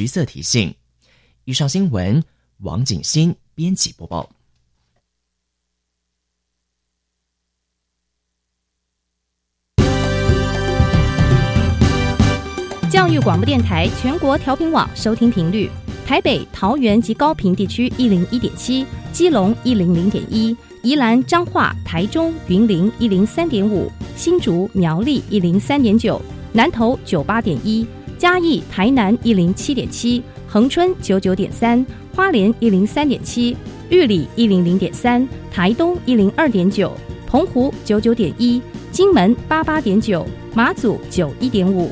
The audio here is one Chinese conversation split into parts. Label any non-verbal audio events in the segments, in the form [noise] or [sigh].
橘色提醒。以上新闻，王景新编辑播报。教育广播电台全国调频网收听频率：台北、桃园及高屏地区一零一点七，基隆一零零点一，宜兰、彰化、台中、云林一零三点五，新竹、苗栗一零三点九，南投九八点一，嘉义、台南一零七点七，恒春九九点三，花莲一零三点七，玉里一零零点三，台东一零二点九，澎湖九九点一，金门八八点九，马祖九一点五。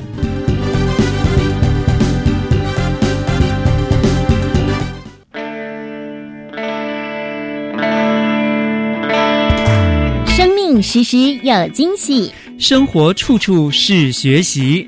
生命时时有惊喜，生活处处是学习。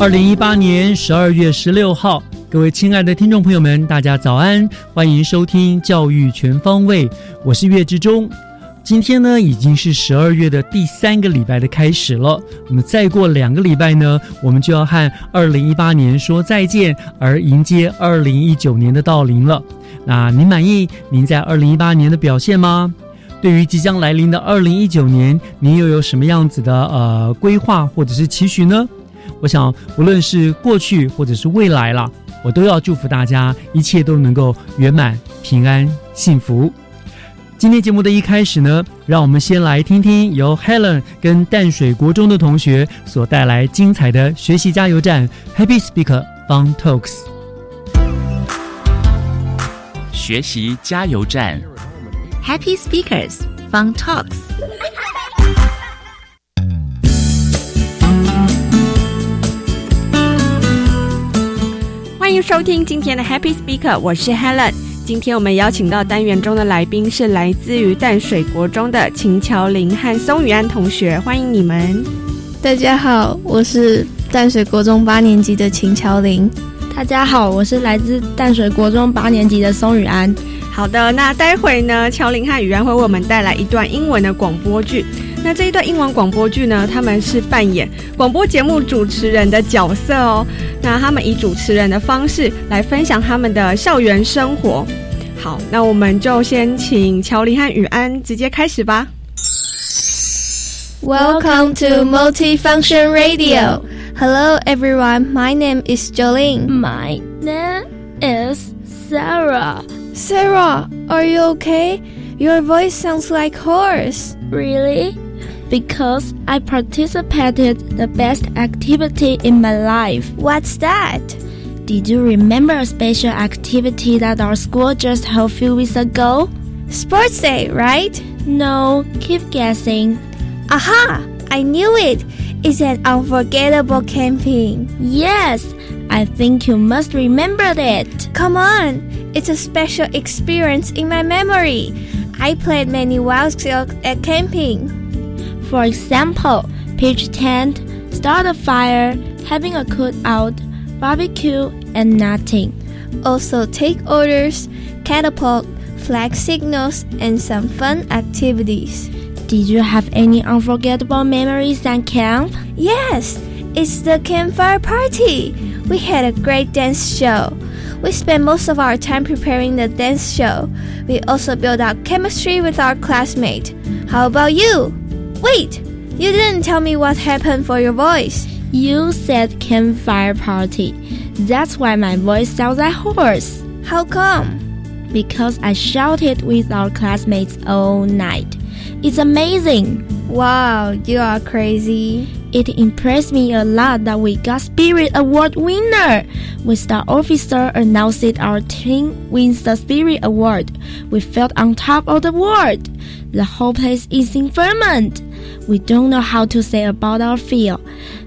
二零一八年十二月十六号，各位亲爱的听众朋友们，大家早安，欢迎收听教育全方位，我是岳志忠。今天呢，已经是十二月的第三个礼拜的开始了。那么再过两个礼拜呢，我们就要和二零一八年说再见，而迎接二零一九年的到临了。那您满意您在二零一八年的表现吗？对于即将来临的二零一九年，您又有什么样子的呃规划或者是期许呢？我想，无论是过去或者是未来啦，我都要祝福大家一切都能够圆满、平安、幸福。今天节目的一开始呢，让我们先来听听由 Helen 跟淡水国中的同学所带来精彩的学习加油站 Happy Speaker Fun Talks。学习加油站 Happy Speakers Fun Talks。欢迎收听今天的 Happy Speaker，我是 Helen。今天我们邀请到单元中的来宾是来自于淡水国中的秦乔林和松雨安同学，欢迎你们。大家好，我是淡水国中八年级的秦乔林。大家好，我是来自淡水国中八年级的松雨安。好的，那待会呢，乔林和雨安会为我们带来一段英文的广播剧。那这一段英文广播剧呢，他们是扮演广播节目主持人的角色哦。那他们以主持人的方式来分享他们的校园生活。好，那我们就先请乔林和雨安直接开始吧。Welcome to Multifunction Radio. Hello, everyone. My name is Jolene. My name is Sarah. Sarah, are you okay? Your voice sounds like horse. Really? Because I participated the best activity in my life. What's that? Did you remember a special activity that our school just held a few weeks ago? Sports Day, right? No, keep guessing. Aha! I knew it. It's an unforgettable camping. Yes, I think you must remember it. Come on. It's a special experience in my memory. I played many wild skills at camping. For example, pitch tent, start a fire, having a cookout, barbecue, and nutting. Also, take orders, catapult, flag signals, and some fun activities. Did you have any unforgettable memories at camp? Yes, it's the campfire party. We had a great dance show. We spend most of our time preparing the dance show. We also build up chemistry with our classmate. How about you? Wait, you didn't tell me what happened for your voice. You said campfire party. That's why my voice sounds like horse. How come? Because I shouted with our classmates all night. It's amazing. Wow, you are crazy. It impressed me a lot that we got Spirit Award winner. With the officer announced our team wins the Spirit Award, we felt on top of the world. The whole place is in ferment. We don't know how to say about our feel.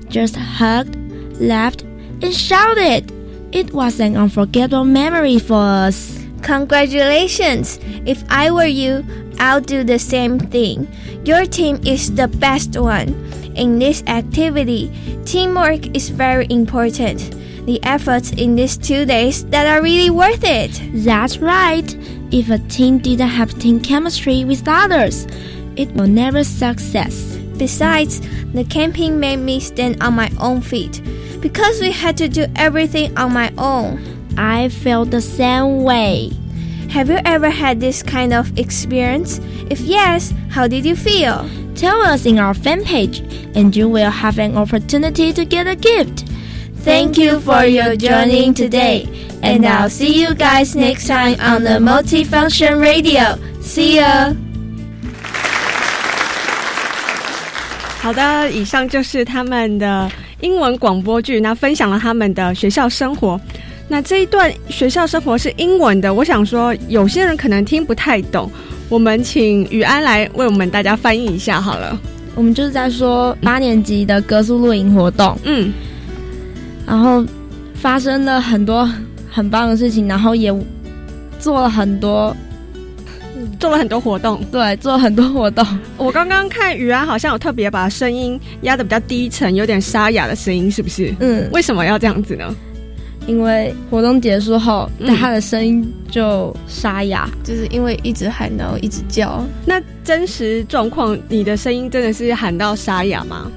just hugged, laughed, and shouted. It was an unforgettable memory for us. Congratulations! If I were you, I'll do the same thing. Your team is the best one. In this activity, teamwork is very important. The efforts in these two days that are really worth it. That's right. If a team didn't have team chemistry with others, it will never success. Besides, the camping made me stand on my own feet because we had to do everything on my own. I felt the same way. Have you ever had this kind of experience? If yes, how did you feel? Tell us in our fan page, and you will have an opportunity to get a gift. Thank you for your joining today, and I'll see you guys next time on the Multifunction Radio. See ya! 好的，以上就是他们的英文广播剧，那分享了他们的学校生活。 那这一段学校生活是英文的，我想说有些人可能听不太懂，我们请雨安来为我们大家翻译一下好了。我们就是在说八年级的歌速露营活动，嗯，然后发生了很多很棒的事情，然后也做了很多，做了很多活动，对，做了很多活动。我刚刚看雨安好像有特别把声音压的比较低沉，有点沙哑的声音，是不是？嗯，为什么要这样子呢？因为活动结束后，他的声音就沙哑，就是因为一直喊，然后一直叫。那真实状况，你的声音真的是喊到沙哑吗？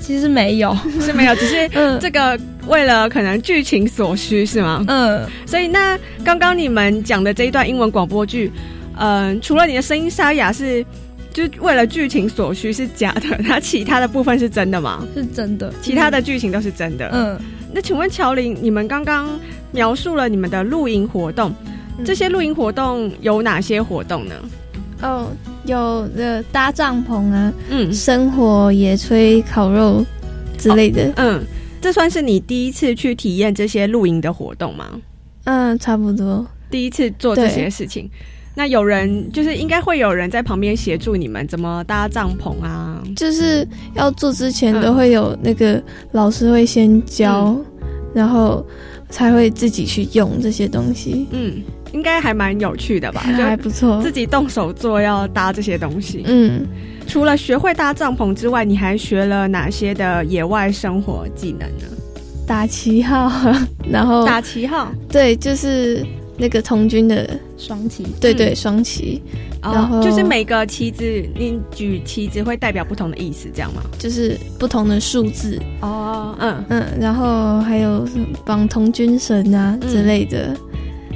其实没有，是没有，[laughs] 只是这个为了可能剧情所需，是吗？嗯。所以那刚刚你们讲的这一段英文广播剧，嗯，除了你的声音沙哑是，就为了剧情所需是假的，那其他的部分是真的吗？是真的，其他的剧情都是真的。嗯。那请问乔林，你们刚刚描述了你们的露营活动，这些露营活动有哪些活动呢？哦，有的搭帐篷啊，嗯，生火、野炊、烤肉之类的。嗯，这算是你第一次去体验这些露营的活动吗？嗯，差不多，第一次做这些事情。那有人就是应该会有人在旁边协助你们怎么搭帐篷啊？就是要做之前都会有那个老师会先教，然后才会自己去用这些东西。嗯，应该还蛮有趣的吧？[laughs] 还不错，自己动手做要搭这些东西。嗯，除了学会搭帐篷之外，你还学了哪些的野外生活技能呢？打旗号，然后打旗号，对，就是那个童军的。双旗，对对，双旗，然后就是每个旗子，你举旗子会代表不同的意思，这样吗？就是不同的数字哦，嗯嗯，然后还有绑童军绳啊之类的，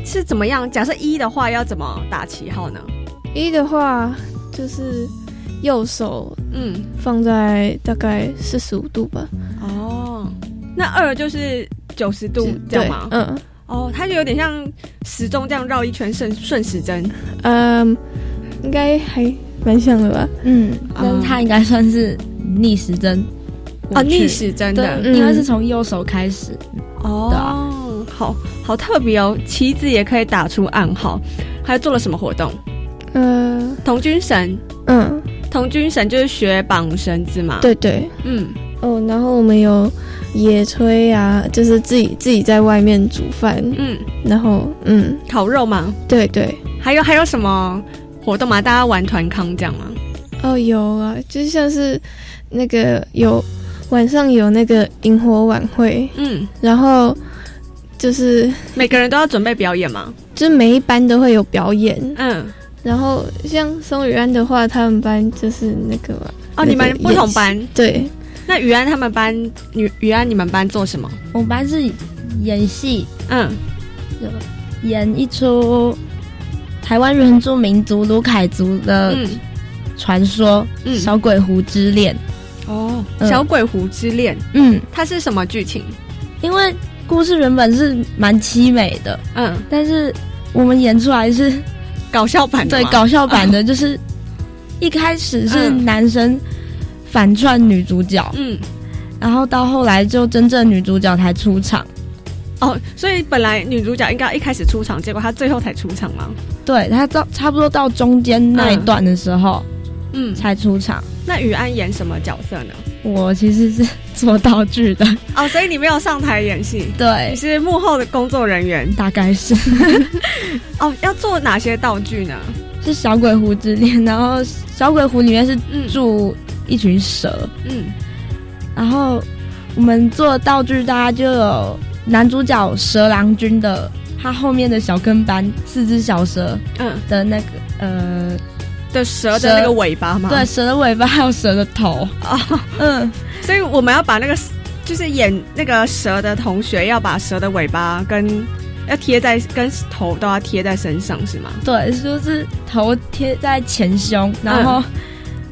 是怎么样？假设一的话，要怎么打旗号呢？一的话就是右手嗯放在大概四十五度吧。哦，那二就是九十度，这样吗？嗯。哦，它就有点像时钟这样绕一圈顺顺时针，嗯，应该还蛮像的吧？嗯，但它应该算是逆时针啊，逆时针的，应该是从右手开始。哦，好好特别哦，棋子也可以打出暗号，还做了什么活动？呃，童军绳，嗯，童军绳就是学绑绳子嘛。对对，嗯，哦，然后我们有。野炊啊，就是自己自己在外面煮饭，嗯，然后嗯，烤肉嘛，对对，还有还有什么活动吗？大家玩团康这样吗？哦，有啊，就像是那个有晚上有那个萤火晚会，嗯，然后就是每个人都要准备表演吗？就是每一班都会有表演，嗯，然后像松雨安的话，他们班就是那个哦，你们不同班对。[laughs] 那于安他们班，雨雨安你们班做什么？我们班是演戏，嗯，演一出台湾原住民族卢凯族的传说《嗯。小鬼狐之恋》。哦，《小鬼狐之恋》，嗯，它是什么剧情？因为故事原本是蛮凄美的，嗯，但是我们演出来是搞笑版的，对，搞笑版的，就是一开始是男生。反串女主角，嗯，然后到后来就真正女主角才出场，哦，所以本来女主角应该一开始出场，结果她最后才出场吗？对，她到差不多到中间那一段的时候，嗯，才出场。那雨安演什么角色呢？我其实是做道具的哦，所以你没有上台演戏，对，你是幕后的工作人员，大概是。[laughs] 哦，要做哪些道具呢？是小鬼狐之恋，然后小鬼狐里面是住一群蛇，嗯，然后我们做道具，大家就有男主角蛇郎君的，他后面的小跟班四只小蛇，嗯的那个呃的蛇的那个尾巴吗？对，蛇的尾巴还有蛇的头啊，嗯，所以我们要把那个就是演那个蛇的同学要把蛇的尾巴跟。要贴在跟头都要贴在身上是吗？对，就是头贴在前胸，然后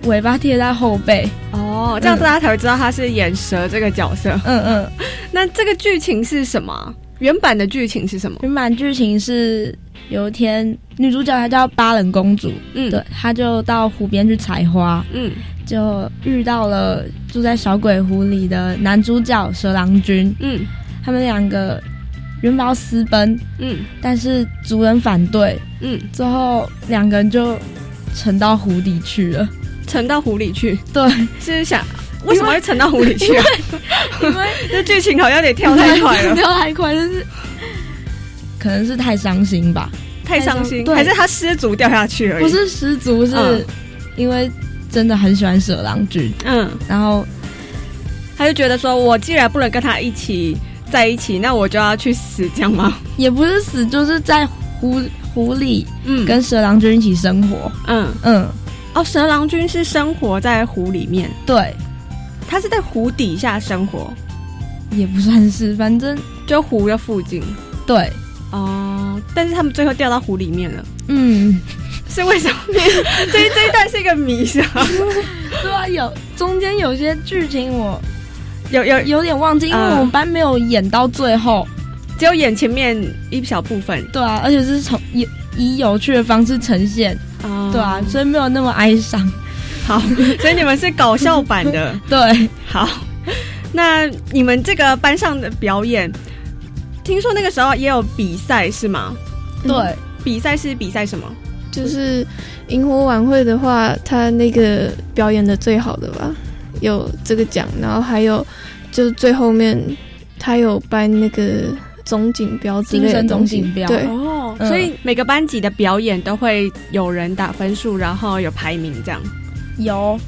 尾巴贴在后背。哦，这样大家才会知道他是演蛇这个角色。嗯嗯。那这个剧情是什么？原版的剧情是什么？原版剧情是有一天女主角她叫巴冷公主，嗯，对，她就到湖边去采花，嗯，就遇到了住在小鬼湖里的男主角蛇郎君，嗯，他们两个。原本要私奔，嗯，但是族人反对，嗯，最后两个人就沉到湖底去了，沉到湖里去，对，是想为什么会沉到湖里去啊？因为 [laughs] 这剧情好像有点跳太快了，跳太快，就是可能是太伤心吧，太伤心，还是他失足掉下去而已？不是失足，是因为真的很喜欢蛇郎君，嗯，然后他就觉得说，我既然不能跟他一起。在一起，那我就要去死，这样吗？也不是死，就是在湖湖里，嗯，跟蛇郎君一起生活，嗯嗯。哦，蛇郎君是生活在湖里面，对，他是在湖底下生活，也不算是，反正就湖的附近，对，哦，但是他们最后掉到湖里面了，嗯，[laughs] 是为什么？[laughs] 这这一段是一个谜，是吧？[laughs] 对啊，有中间有些剧情我。有有有点忘记，因为我们班没有演到最后，只有演前面一小部分。对啊，而且是从以以有趣的方式呈现，对啊，所以没有那么哀伤。好，[laughs] 所以你们是搞笑版的。[laughs] 对，好，那你们这个班上的表演，听说那个时候也有比赛是吗？对，比赛是比赛什么？就是萤火晚会的话，他那个表演的最好的吧。有这个奖，然后还有就是最后面他有颁那个总锦标之类的总锦标，对哦，所以每个班级的表演都会有人打分数，然后有排名这样。有，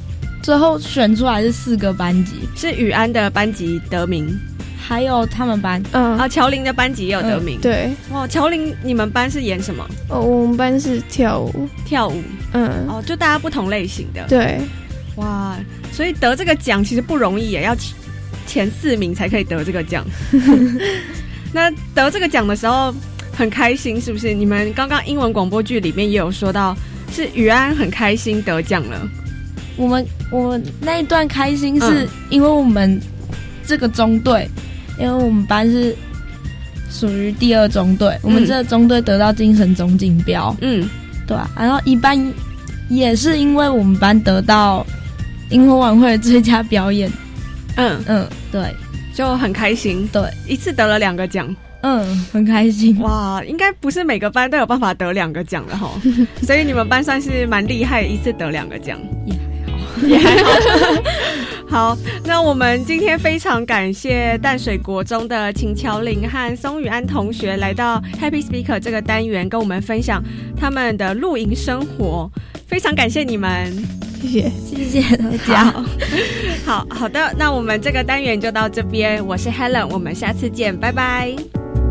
最后选出来是四个班级，是宇安的班级得名，还有他们班，嗯。啊，乔林的班级也有得名，对，哦，乔林你们班是演什么？哦，我们班是跳舞，跳舞，嗯，哦，就大家不同类型的，对，哇。所以得这个奖其实不容易，也要前前四名才可以得这个奖。[laughs] 那得这个奖的时候很开心，是不是？你们刚刚英文广播剧里面也有说到，是雨安很开心得奖了。我们我们那一段开心是因为我们这个中队，因为我们班是属于第二中队，我们这个中队得到精神总锦标。嗯，对啊。然后一般也是因为我们班得到。萤火晚会最佳表演，嗯嗯，对，就很开心，对，一次得了两个奖，嗯，很开心，哇，应该不是每个班都有办法得两个奖的哈，[laughs] 所以你们班算是蛮厉害，一次得两个奖，也还好，也还好。好，那我们今天非常感谢淡水国中的秦乔林和松雨安同学来到 Happy Speaker 这个单元，跟我们分享他们的露营生活，非常感谢你们。谢谢，谢谢大家。好好的，那我们这个单元就到这边。我是 Helen，我们下次见，拜拜。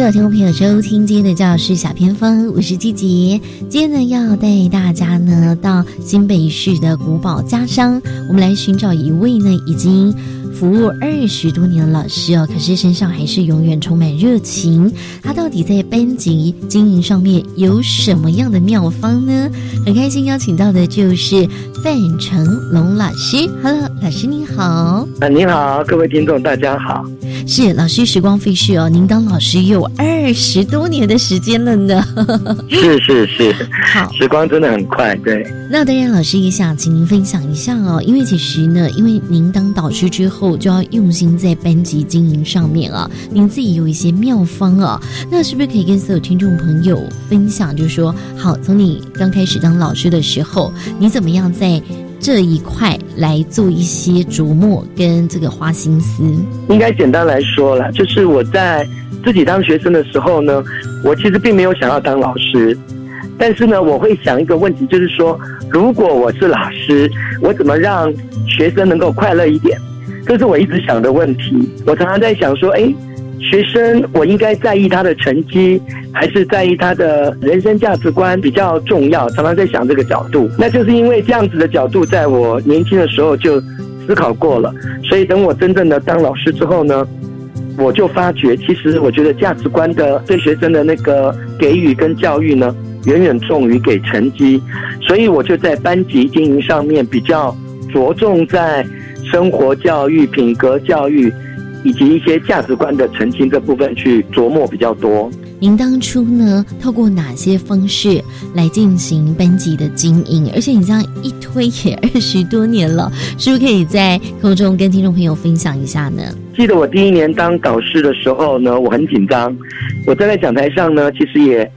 所有听众朋友，收听今天的教师小偏方，我是季杰。今天呢，要带大家呢到新北市的古堡家商，我们来寻找一位呢已经服务二十多年的老师哦，可是身上还是永远充满热情。他到底在班级经营上面有什么样的妙方呢？很开心邀请到的就是范成龙老师。Hello，老师你好。啊，你好，各位听众大家好。是老师，时光飞逝哦，您当老师有二十多年的时间了呢。是是是，[laughs] 好，时光真的很快。对，那当然，老师也想请您分享一下哦，因为其实呢，因为您当导师之后，我就要用心在班级经营上面啊，您自己有一些妙方啊，那是不是可以跟所有听众朋友分享？就是说，好，从你刚开始当老师的时候，你怎么样在？这一块来做一些琢磨跟这个花心思，应该简单来说了，就是我在自己当学生的时候呢，我其实并没有想要当老师，但是呢，我会想一个问题，就是说，如果我是老师，我怎么让学生能够快乐一点？这是我一直想的问题。我常常在想说，哎。学生，我应该在意他的成绩，还是在意他的人生价值观比较重要？常常在想这个角度，那就是因为这样子的角度，在我年轻的时候就思考过了。所以等我真正的当老师之后呢，我就发觉，其实我觉得价值观的对学生的那个给予跟教育呢，远远重于给成绩。所以我就在班级经营上面比较着重在生活教育、品格教育。以及一些价值观的澄清这部分去琢磨比较多。您当初呢，透过哪些方式来进行班级的经营？而且你这样一推也二十多年了，是不是可以在空中跟听众朋友分享一下呢？记得我第一年当导师的时候呢，我很紧张。我站在讲台上呢，其实也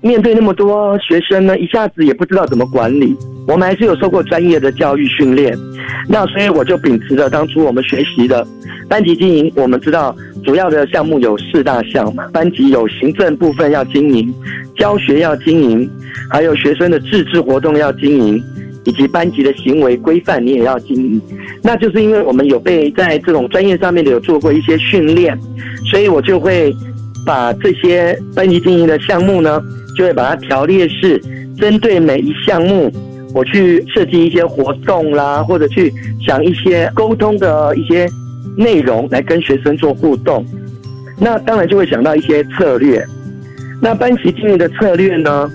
面对那么多学生呢，一下子也不知道怎么管理。我们还是有受过专业的教育训练，那所以我就秉持着当初我们学习的。班级经营，我们知道主要的项目有四大项嘛。班级有行政部分要经营，教学要经营，还有学生的自治活动要经营，以及班级的行为规范你也要经营。那就是因为我们有被在这种专业上面的有做过一些训练，所以我就会把这些班级经营的项目呢，就会把它条列式，针对每一项目，我去设计一些活动啦，或者去想一些沟通的一些。内容来跟学生做互动，那当然就会想到一些策略。那班级经营的策略呢，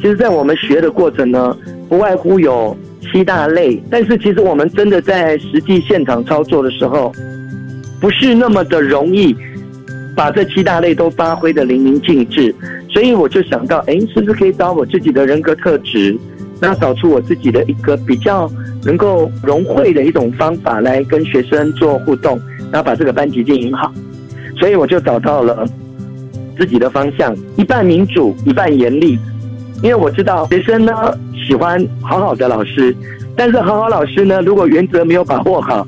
其实，在我们学的过程呢，不外乎有七大类。但是，其实我们真的在实际现场操作的时候，不是那么的容易把这七大类都发挥的淋漓尽致。所以，我就想到，哎，是不是可以把我自己的人格特质，那找出我自己的一个比较。能够融汇的一种方法来跟学生做互动，然后把这个班级经营好，所以我就找到了自己的方向，一半民主，一半严厉。因为我知道学生呢喜欢好好的老师，但是好好老师呢，如果原则没有把握好，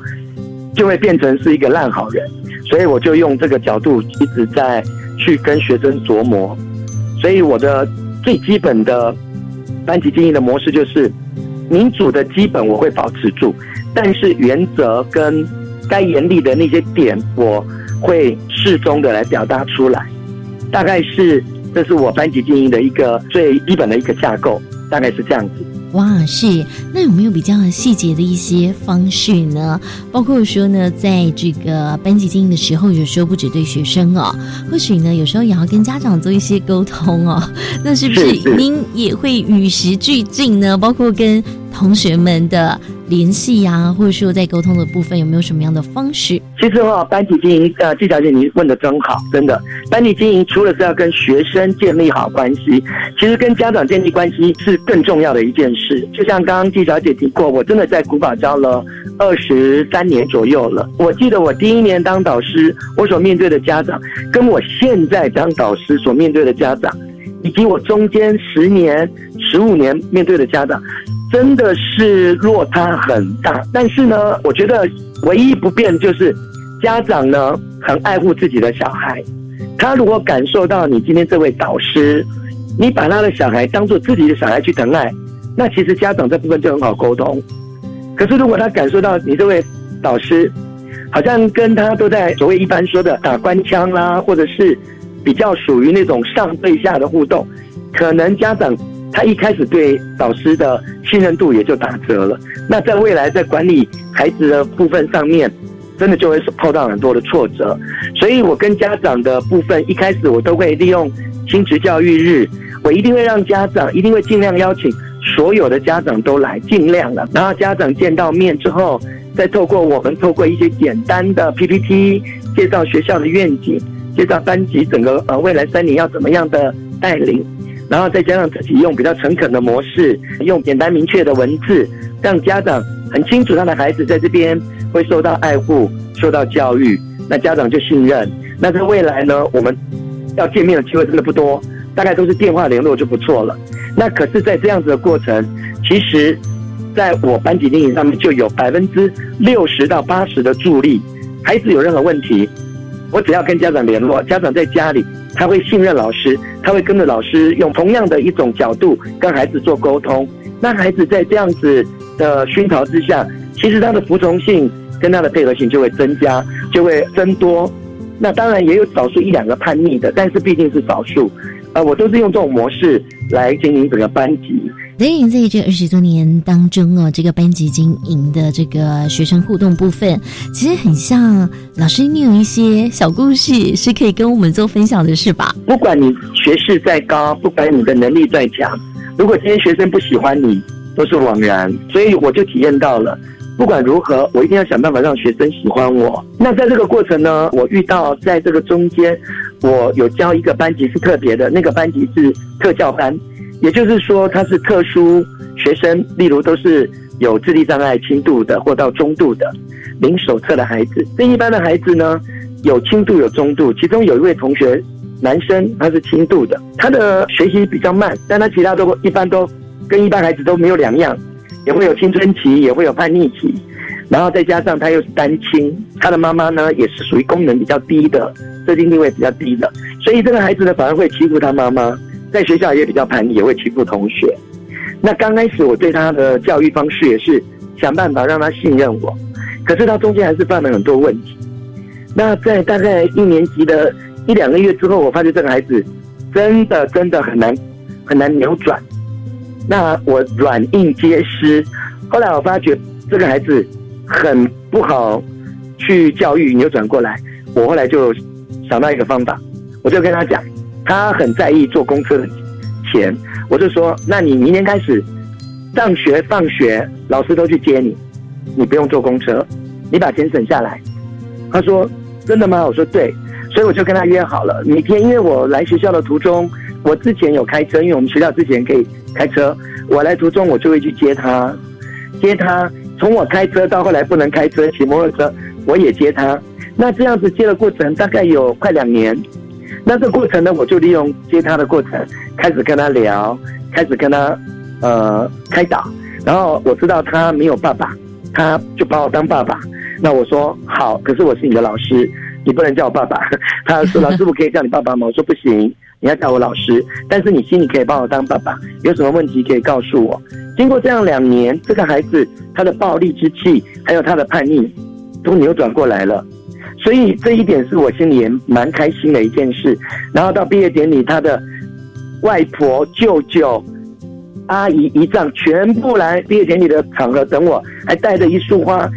就会变成是一个烂好人。所以我就用这个角度一直在去跟学生琢磨。所以我的最基本的班级经营的模式就是。民主的基本我会保持住，但是原则跟该严厉的那些点，我会适中的来表达出来。大概是这是我班级经营的一个最基本的一个架构，大概是这样子。哇，是那有没有比较细节的一些方式呢？包括说呢，在这个班级经营的时候，有时候不只对学生哦，或许呢，有时候也要跟家长做一些沟通哦。那是不是您也会与时俱进呢？包括跟同学们的。联系呀，或者说在沟通的部分有没有什么样的方式？其实哈，班级经营，呃，季小姐，你问的真好，真的。班级经营除了是要跟学生建立好关系，其实跟家长建立关系是更重要的一件事。就像刚刚季小姐提过，我真的在古堡教了二十三年左右了。我记得我第一年当导师，我所面对的家长，跟我现在当导师所面对的家长，以及我中间十年、十五年面对的家长。真的是落差很大，但是呢，我觉得唯一不变就是家长呢很爱护自己的小孩。他如果感受到你今天这位导师，你把他的小孩当做自己的小孩去疼爱，那其实家长这部分就很好沟通。可是如果他感受到你这位导师好像跟他都在所谓一般说的打官腔啦，或者是比较属于那种上对下的互动，可能家长。他一开始对导师的信任度也就打折了。那在未来在管理孩子的部分上面，真的就会碰到很多的挫折。所以我跟家长的部分，一开始我都会利用亲职教育日，我一定会让家长，一定会尽量邀请所有的家长都来，尽量了。然后家长见到面之后，再透过我们透过一些简单的 PPT 介绍学校的愿景，介绍班级整个呃未来三年要怎么样的带领。然后再加上自己用比较诚恳的模式，用简单明确的文字，让家长很清楚他的孩子在这边会受到爱护、受到教育，那家长就信任。那在未来呢，我们要见面的机会真的不多，大概都是电话联络就不错了。那可是，在这样子的过程，其实在我班级经营上面就有百分之六十到八十的助力。孩子有任何问题，我只要跟家长联络，家长在家里。他会信任老师，他会跟着老师用同样的一种角度跟孩子做沟通。那孩子在这样子的熏陶之下，其实他的服从性跟他的配合性就会增加，就会增多。那当然也有少数一两个叛逆的，但是毕竟是少数。呃，我都是用这种模式来经营整个班级。所以在这二十多年当中哦，这个班级经营的这个学生互动部分，其实很像老师，你有一些小故事是可以跟我们做分享的，是吧？不管你学识再高，不管你的能力再强，如果今天学生不喜欢你，都是枉然。所以我就体验到了，不管如何，我一定要想办法让学生喜欢我。那在这个过程呢，我遇到在这个中间，我有教一个班级是特别的，那个班级是特教班。也就是说，他是特殊学生，例如都是有智力障碍轻度的或到中度的，零手册的孩子。这一般的孩子呢，有轻度有中度，其中有一位同学，男生他是轻度的，他的学习比较慢，但他其他都一般都跟一般孩子都没有两样，也会有青春期，也会有叛逆期，然后再加上他又是单亲，他的妈妈呢也是属于功能比较低的，设定定位比较低的，所以这个孩子呢反而会欺负他妈妈。在学校也比较叛逆，也会欺负同学。那刚开始我对他的教育方式也是想办法让他信任我，可是他中间还是犯了很多问题。那在大概一年级的一两个月之后，我发觉这个孩子真的真的很难很难扭转。那我软硬皆施，后来我发觉这个孩子很不好去教育扭转过来。我后来就想到一个方法，我就跟他讲。他很在意坐公车的钱，我就说：那你明天开始上学放学，老师都去接你，你不用坐公车，你把钱省下来。他说：真的吗？我说对，所以我就跟他约好了，每天因为我来学校的途中，我之前有开车，因为我们学校之前可以开车，我来途中我就会去接他，接他从我开车到后来不能开车骑摩托车，我也接他。那这样子接的过程大概有快两年。那这过程呢，我就利用接他的过程，开始跟他聊，开始跟他呃开导。然后我知道他没有爸爸，他就把我当爸爸。那我说好，可是我是你的老师，你不能叫我爸爸。他说老师，我可以叫你爸爸吗？我说不行，你要叫我老师。但是你心里可以把我当爸爸，有什么问题可以告诉我。经过这样两年，这个孩子他的暴力之气，还有他的叛逆，都扭转过来了。所以这一点是我心里也蛮开心的一件事。然后到毕业典礼，他的外婆、舅舅、阿姨、姨丈全部来毕业典礼的场合等我，还带着一束花，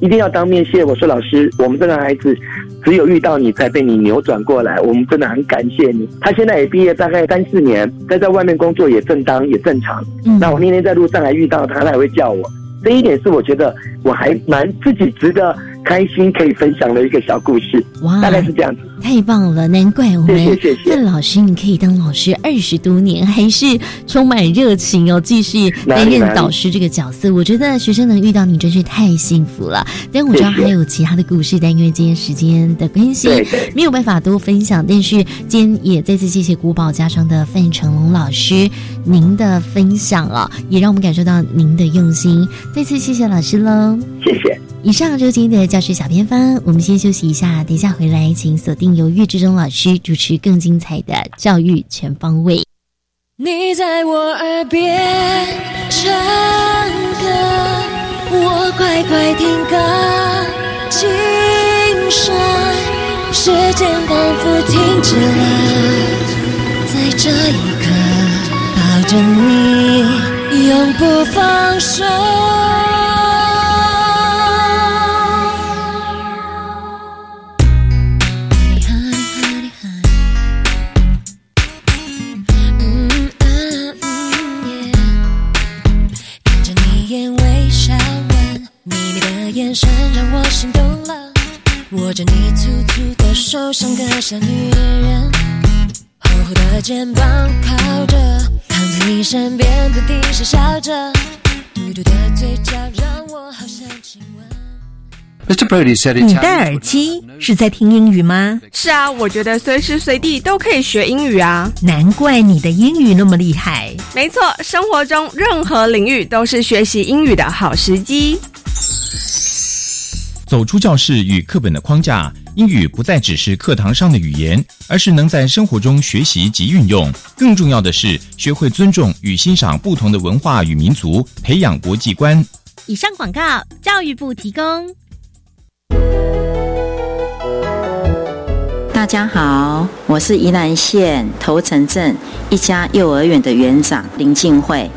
一定要当面谢我说：“老师，我们这个孩子只有遇到你才被你扭转过来，我们真的很感谢你。”他现在也毕业大概三四年，他在外面工作也正当也正常。那我那天在路上还遇到他，他还会叫我。这一点是我觉得我还蛮自己值得。开心可以分享的一个小故事，哇，大概是这样子。太棒了，难怪我们范老师，你可以当老师二十多年，还是充满热情哦，继续担任导师这个角色。我觉得学生能遇到你真是太幸福了。但我知道还有其他的故事，但因为今天时间的关系，没有办法多分享。但是今天也再次谢谢古堡家商的范成龙老师您的分享啊，也让我们感受到您的用心。再次谢谢老师喽，谢谢。以上就是今天的教学小偏方，我们先休息一下，等一下回来，请锁定由岳志忠老师主持更精彩的教育全方位。你在我耳边唱歌，我乖乖听歌，轻声，时间仿佛停止了，在这一刻抱着你，永不放手。握着你粗粗的手，像个小女人，厚厚的肩膀靠着，躺在你身边，不停傻笑着，嘟嘟的嘴角让我好想亲吻。Mr. Brody said 你戴耳机是在听英语吗？是啊，我觉得随时随地都可以学英语啊。难怪你的英语那么厉害。没错，生活中任何领域都是学习英语的好时机。走出教室与课本的框架，英语不再只是课堂上的语言，而是能在生活中学习及运用。更重要的是，学会尊重与欣赏不同的文化与民族，培养国际观。以上广告，教育部提供。大家好，我是宜兰县头城镇一家幼儿园的园长林静慧。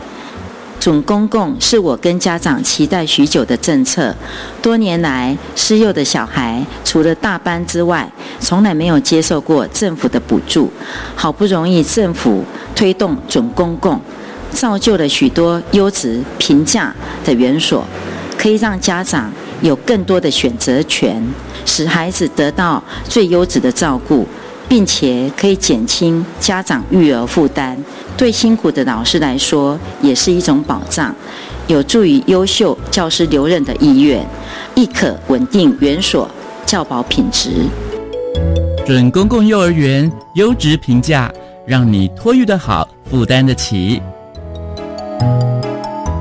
准公共是我跟家长期待许久的政策。多年来，失幼的小孩除了大班之外，从来没有接受过政府的补助。好不容易政府推动准公共，造就了许多优质平价的园所，可以让家长有更多的选择权。使孩子得到最优质的照顾，并且可以减轻家长育儿负担，对辛苦的老师来说也是一种保障，有助于优秀教师留任的意愿，亦可稳定园所教保品质。准公共幼儿园优质评价，让你托育的好，负担得起。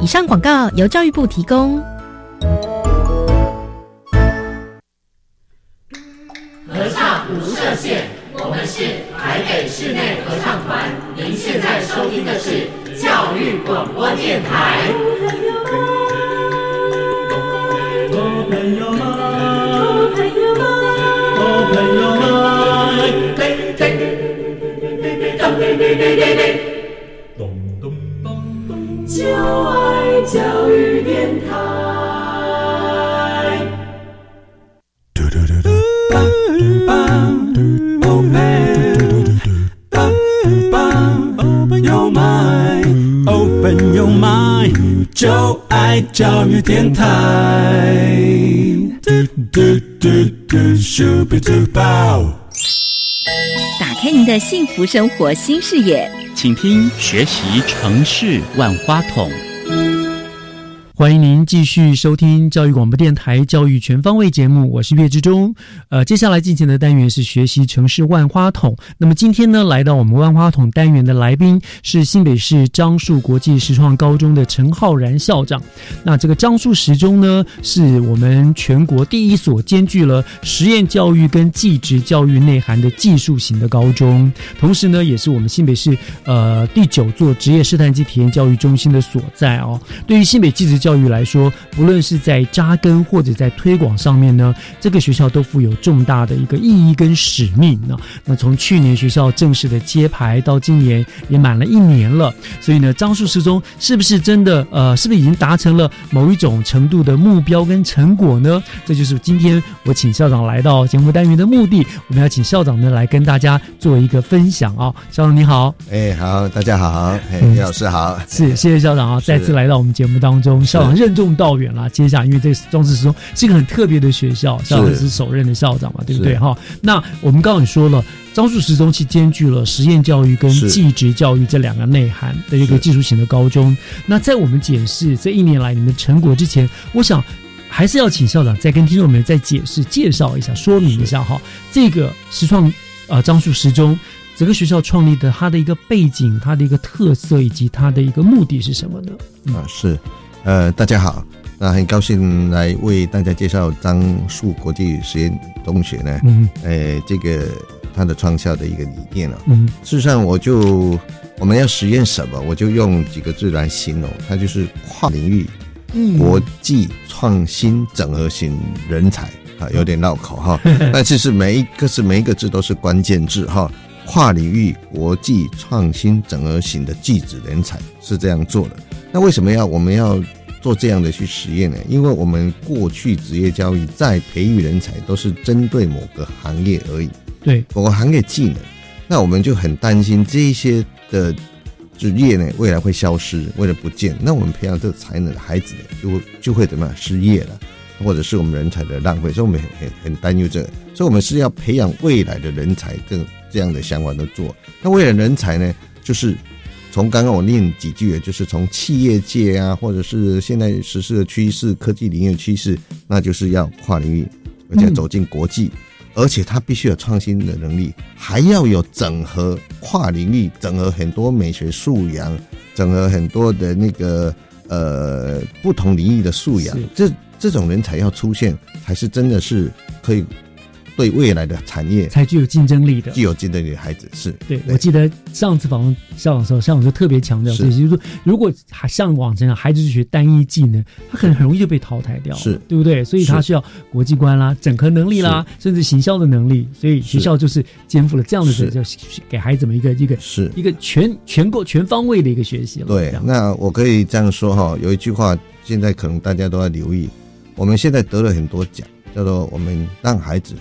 以上广告由教育部提供。合唱无设限，我们是台北室内合唱团。您现在收听的是教育广播电台。朋友们，朋友们，朋友们，嘿嘿，咚咚咚咚咚咚，就爱教育就爱教育电台。嘟嘟嘟嘟，Super Duper。打开您的幸福生活新视野，请听《学习城市万花筒》。欢迎您继续收听教育广播电台《教育全方位》节目，我是岳志忠。呃，接下来进行的单元是学习城市万花筒。那么今天呢，来到我们万花筒单元的来宾是新北市樟树国际实创高中的陈浩然校长。那这个樟树实中呢，是我们全国第一所兼具了实验教育跟技职教育内涵的技术型的高中，同时呢，也是我们新北市呃第九座职业试探及体验教育中心的所在哦。对于新北技职教育来说，不论是在扎根或者在推广上面呢，这个学校都负有重大的一个意义跟使命呢。那从去年学校正式的揭牌到今年也满了一年了，所以呢，樟树十中是不是真的呃，是不是已经达成了某一种程度的目标跟成果呢？这就是今天我请校长来到节目单元的目的。我们要请校长呢来跟大家做一个分享啊，校长你好，哎好，大家好，哎李老师好，是谢谢校长啊，再次来到我们节目当中，校长任重道远啦。接下来，因为这个庄氏中是一个很特别的学校，校长是首任的校长嘛，对不对哈？那我们刚刚也说了，樟树实中其兼具了实验教育跟技职教育这两个内涵的一个技术型的高中。那在我们解释这一年来你们的成果之前，我想还是要请校长再跟听众们再解释、介绍一下、说明一下哈，这个实创啊樟树实中整个学校创立的它的一个背景、它的一个特色以及它的一个目的是什么呢？啊，是。呃，大家好，那很高兴来为大家介绍樟树国际实验中学呢。嗯，呃，这个它的创校的一个理念了。嗯，事实上，我就我们要实验什么，我就用几个字来形容，它就是跨领域、国际创新整合型人才啊，有点绕口哈。[laughs] 但其实每一个是每一个字都是关键字哈。跨领域、国际创新整合型的技职人才是这样做的。那为什么要我们要做这样的去实验呢？因为我们过去职业教育在培育人才都是针对某个行业而已，对某个行业技能，那我们就很担心这一些的职业呢未来会消失，为了不见，那我们培养这个才能的孩子呢就就会怎么样失业了？或者是我们人才的浪费，所以我们很很很担忧这个，所以我们是要培养未来的人才，这这样的相关的做。那未来人才呢，就是从刚刚我念几句，就是从企业界啊，或者是现在实施的趋势、科技领域趋势，那就是要跨领域，而且走进国际，而且他必须有创新的能力，还要有整合跨领域、整合很多美学素养、整合很多的那个呃不同领域的素养，这这种人才要出现，才是真的是可以。对未来的产业才具有竞争力的，具有竞争力的孩子是。对，我记得上次访问校长的时候，校长就特别强调，就是说，如果还像往前孩子去学单一技能，他可能很容易就被淘汰掉，是对不对？所以他需要国际观啦、整合能力啦，甚至行销的能力。所以学校就是肩负了这样的责任，给孩子们一个一个是一个全全够全方位的一个学习了。对，那我可以这样说哈，有一句话，现在可能大家都要留意，我们现在得了很多奖，叫做我们让孩子。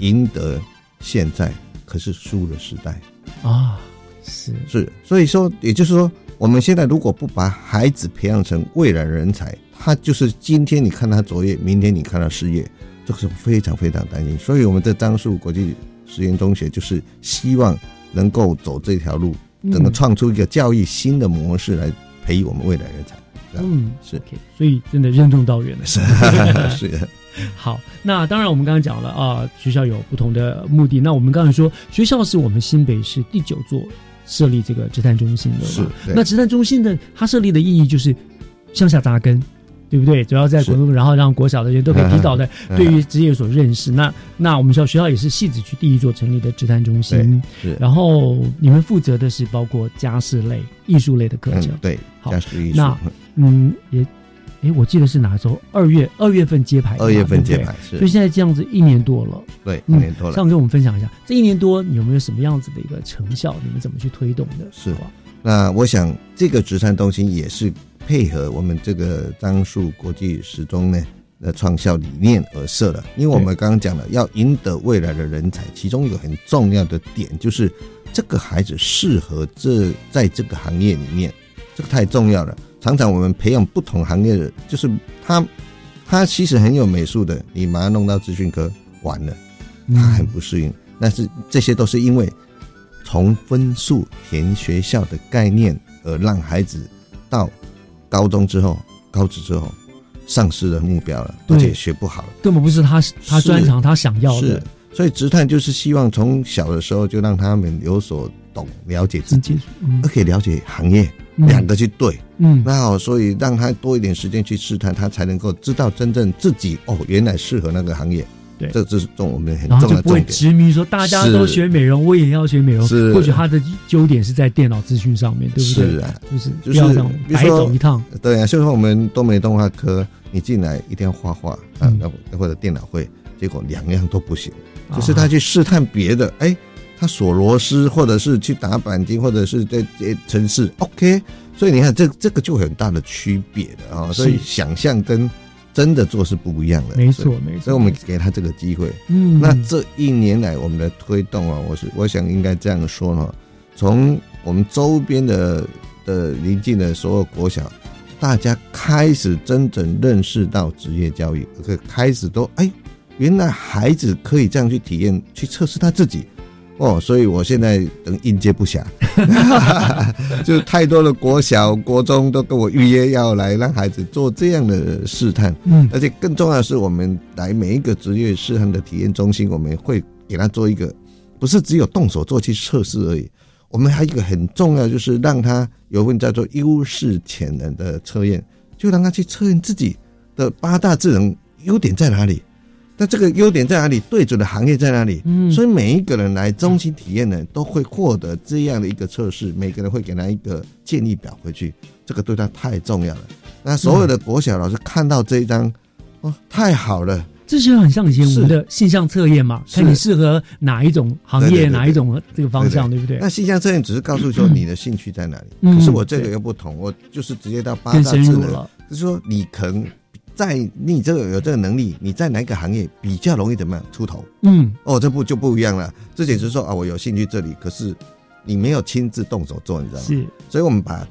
赢得现在，可是输了时代啊！是是，所以说，也就是说，我们现在如果不把孩子培养成未来人才，他就是今天你看他卓越，明天你看他失业，这个是非常非常担心。所以，我们在樟树国际实验中学就是希望能够走这条路，能够创出一个教育新的模式来培育我们未来人才。嗯，是，所以真的任重道远了。是 [laughs] 是。[laughs] 好，那当然我们刚刚讲了啊，学校有不同的目的。那我们刚才说，学校是我们新北市第九座设立这个职探中心的。是。那职探中心的它设立的意义就是向下扎根，对不对？主要在国中，然后让国小的人都可以提早的 [laughs] 对于职业有所认识。那那我们学校学校也是戏子区第一座成立的职探中心。是。然后你们负责的是包括家事类、艺术类的课程。对。好，家事艺术。那嗯也。哎，我记得是哪时候？二月二月份揭牌，二月份揭牌，所以现在这样子一年多了，对，一年多了。上跟我们分享一下，这一年多你有没有什么样子的一个成效？你们怎么去推动的？是吧？那我想这个直山中心也是配合我们这个樟树国际时钟呢的创校理念而设的。因为我们刚刚讲了，要赢得未来的人才，其中有很重要的点就是这个孩子适合这在这个行业里面，这个太重要了。常常我们培养不同行业的，就是他，他其实很有美术的，你把他弄到资讯科，完了，他很不适应。但是这些都是因为从分数填学校的概念，而让孩子到高中之后、高职之后，丧失了目标了，而且学不好了，根本不是他他专长，他想要的。是所以职探就是希望从小的时候就让他们有所懂、了解自己，而可以了解行业。两个去对，嗯，那好，所以让他多一点时间去试探，他才能够知道真正自己哦，原来适合那个行业。对，这这是重我们很重要的重点。执迷说大家都学美容，我也要学美容。是，或许他的优点是在电脑资讯上面，对不对？是啊，就是就是白走一趟。对啊，所以说我们东美动画科，你进来一定要画画啊，那或者电脑会，结果两样都不行，就是他去试探别的，哎。他锁螺丝，或者是去打钣金，或者是在这城市，OK。所以你看，这这个就很大的区别的啊。所以想象跟真的做是不一样的。没错，没错。所以我们给他这个机会。嗯。那这一年来我们的推动啊，我是我想应该这样说呢：从我们周边的的邻近的所有国小，大家开始真正认识到职业教育，而且开始都哎，原来孩子可以这样去体验、去测试他自己。哦，所以我现在等应接不暇，[laughs] 就太多的国小、国中都跟我预约要来让孩子做这样的试探，嗯，而且更重要的是，我们来每一个职业试探的体验中心，我们会给他做一个，不是只有动手做去测试而已，我们还有一个很重要，就是让他有份叫做优势潜能的测验，就让他去测验自己的八大智能优点在哪里。那这个优点在哪里？对准的行业在哪里？嗯，所以每一个人来中心体验呢，都会获得这样的一个测试。每个人会给他一个建议表回去，这个对他太重要了。那所有的国小老师看到这一张，哦，太好了！这就很像以前我们的性向测验嘛，看你适合哪一种行业，哪一种这个方向，对不对？那性向测验只是告诉说你的兴趣在哪里，可是我这个又不同，我就是直接到八大智能，就是说你可能。在你这个有这个能力，你在哪个行业比较容易怎么样出头？嗯，哦，这不就不一样了。之前是说啊，我有兴趣这里，可是你没有亲自动手做，你知道吗？是，所以我们把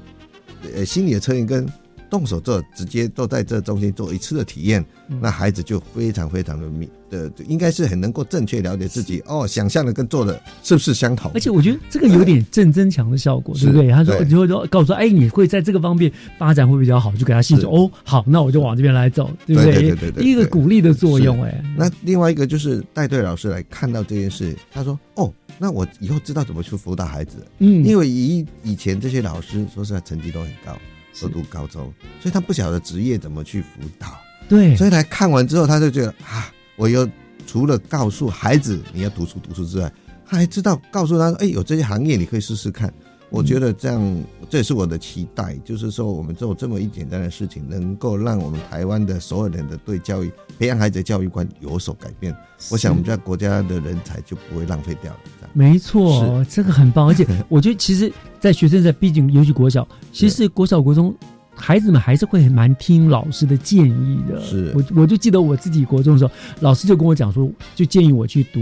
呃心理的测验跟动手做，直接都在这中心做一次的体验，那孩子就非常非常的明的，应该是很能够正确了解自己哦，想象的跟做的是不是相同。而且我觉得这个有点正增强的效果，对不对？他说就会说告诉说，哎，你会在这个方面发展会比较好，就给他细说哦，好，那我就往这边来走，对不对？对对对对，一个鼓励的作用，哎。那另外一个就是带队老师来看到这件事，他说哦。那我以后知道怎么去辅导孩子，嗯，因为以以前这些老师说实在成绩都很高，都读高中，所以他不晓得职业怎么去辅导，对，所以来看完之后，他就觉得啊，我又除了告诉孩子你要读书读书之外，他还知道告诉他，哎，有这些行业你可以试试看。我觉得这样，这也是我的期待，就是说我们做这么一简单的事情，能够让我们台湾的所有人的对教育、培养孩子的教育观有所改变。我想我们家国家的人才就不会浪费掉了。没错，这个很棒。而且 [laughs] 我觉得，其实，在学生在，毕竟尤其国小，其实国小国中，孩子们还是会蛮听老师的建议的。是，我我就记得我自己国中的时候，老师就跟我讲说，就建议我去读。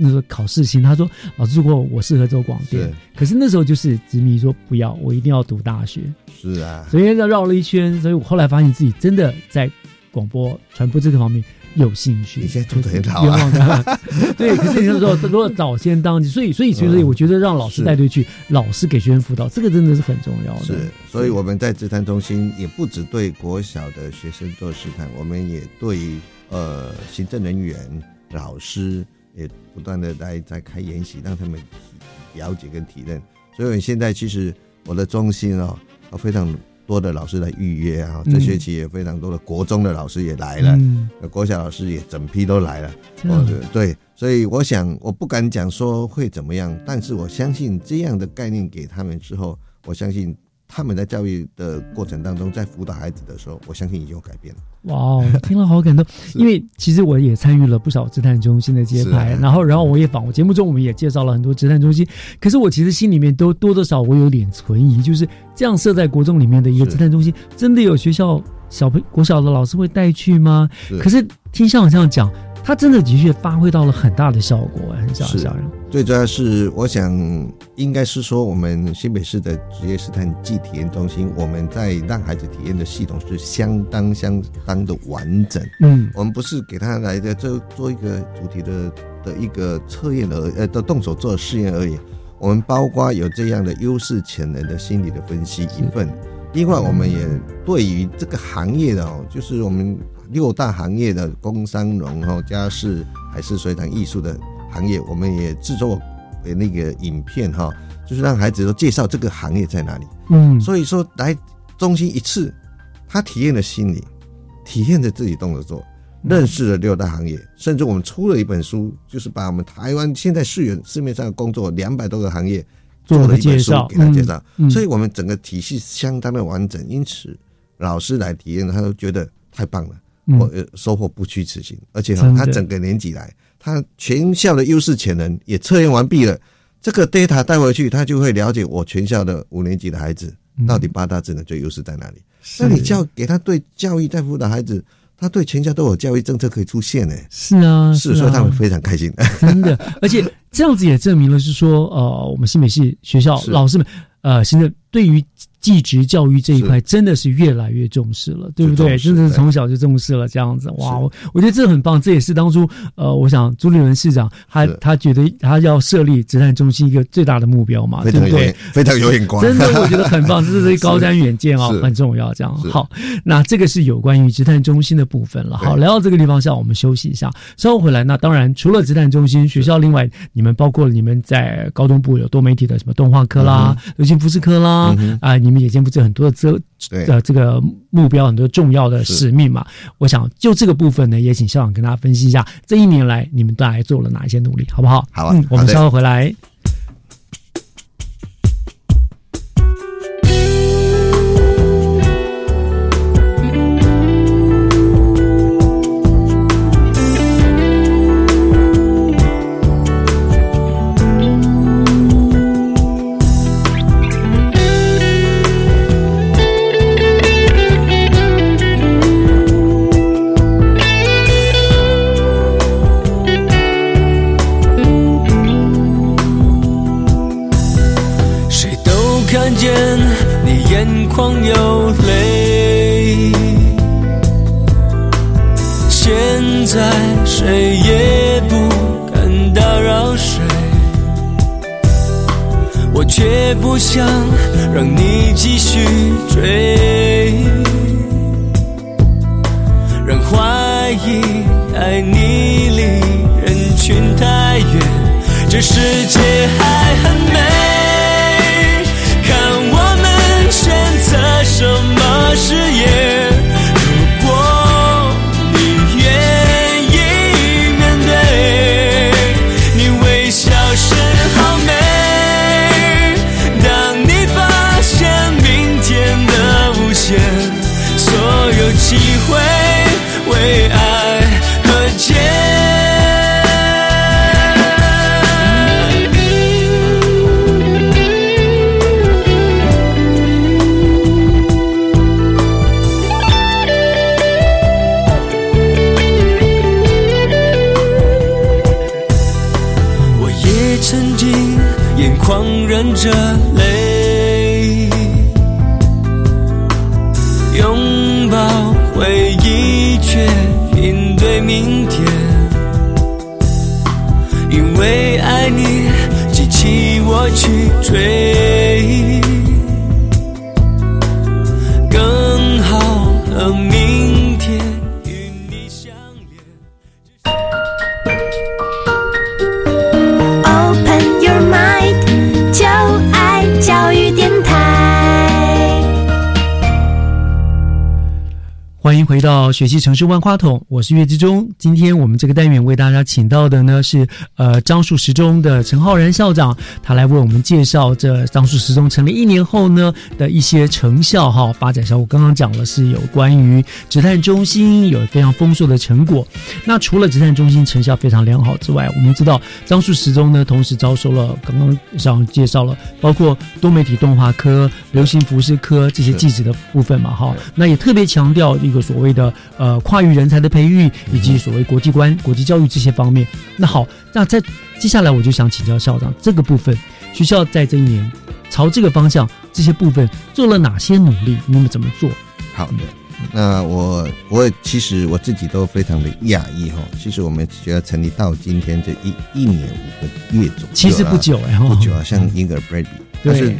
那个考试型，他说：“老师，如果我适合走广电，可是那时候就是执迷说不要，我一定要读大学。”是啊，所以绕绕了一圈，所以我后来发现自己真的在广播传播这个方面有兴趣。你现在做的很好啊，[laughs] 对。可是你说如果早先当，所以所以所以我觉得让老师带队去，老师给学生辅导，这个真的是很重要的。是，所以我们在职探中心也不只对国小的学生做试探，我们也对呃行政人员、老师。也不断的在在开研习，让他们了解跟体认。所以现在其实我的中心哦，非常多的老师来预约啊。这学期也非常多的国中的老师也来了，嗯国小老师也整批都来了。哦，对，所以我想我不敢讲说会怎么样，但是我相信这样的概念给他们之后，我相信。他们在教育的过程当中，在辅导孩子的时候，我相信已经有改变了。哇，听了好感动，[laughs] 因为其实我也参与了不少职探中心的揭牌，然后，然后我也访，我节目中我们也介绍了很多职探中心。可是我其实心里面都多多少我有点存疑，就是这样设在国中里面的一个职探中心，真的有学校小朋国小的老师会带去吗？可是听校长这样讲。他真的的确发挥到了很大的效果，很小小人。最主要是，我想应该是说，我们新北市的职业试探暨体验中心，我们在让孩子体验的系统是相当相当的完整。嗯，我们不是给他来的做做一个主题的的一个测验而呃的动手做试验而已。我们包括有这样的优势潜能的心理的分析一份，另外我们也对于这个行业的哦，就是我们。六大行业的工商农哈家事还是水产艺术的行业，我们也制作那个影片哈，就是让孩子都介绍这个行业在哪里。嗯，所以说来中心一次，他体验了心理，体验着自己动手做，认识了六大行业，甚至我们出了一本书，就是把我们台湾现在市原市面上工作两百多个行业做了一本书给他介绍。所以我们整个体系相当的完整，因此老师来体验，他都觉得太棒了。我收获不虚此行，而且他整个年级来，他全校的优势潜能也测验完毕了。这个 data 带回去，他就会了解我全校的五年级的孩子到底八大智能最优势在哪里。那你教给他对教育在乎的孩子，他对全校都有教育政策可以出现呢。是啊，是，所以他们非常开心。[laughs] 真的，而且这样子也证明了是说，呃，我们新美系学校老师们，呃，现在对于。技职教育这一块真的是越来越重视了，对不对？真的是从小就重视了，这样子哇！我我觉得这很棒，这也是当初呃，我想朱立伦市长他他觉得他要设立职探中心一个最大的目标嘛，对不对？非常有眼光，[laughs] 真的我觉得很棒，[laughs] 这是高瞻远见哦，很重要。这样好，那这个是有关于职探中心的部分了。好，来到这个地方下，我们休息一下，稍后回来。那当然，除了职探中心学校，另外你们包括你们在高中部有多媒体的什么动画科啦、流行服饰科啦啊。你们也肩负着很多的责呃这个目标，很多重要的使命嘛。我想就这个部分呢，也请校长跟大家分析一下，这一年来你们都还做了哪一些努力，好不好？好啊，我们稍后回来。却不去追，回到学习城市万花筒，我是岳志忠。今天我们这个单元为大家请到的呢是呃樟树十中的陈浩然校长，他来为我们介绍这樟树十中成立一年后呢的一些成效哈发展效果。刚刚讲了是有关于职探中心有非常丰硕的成果。那除了职探中心成效非常良好之外，我们知道樟树十中呢同时招收了刚刚上介绍了包括多媒体动画科、流行服饰科这些技职的部分嘛哈。那也特别强调一个所谓的呃跨域人才的培育，以及所谓国际观、国际教育这些方面。那好，那在接下来我就想请教校长，这个部分学校在这一年朝这个方向这些部分做了哪些努力？你们怎么做？好的，那我我其实我自己都非常的讶异哈。其实我们学校成立到今天这一一年五个月左右啊，其实不久哎哈不久啊，像婴儿 baby，但是对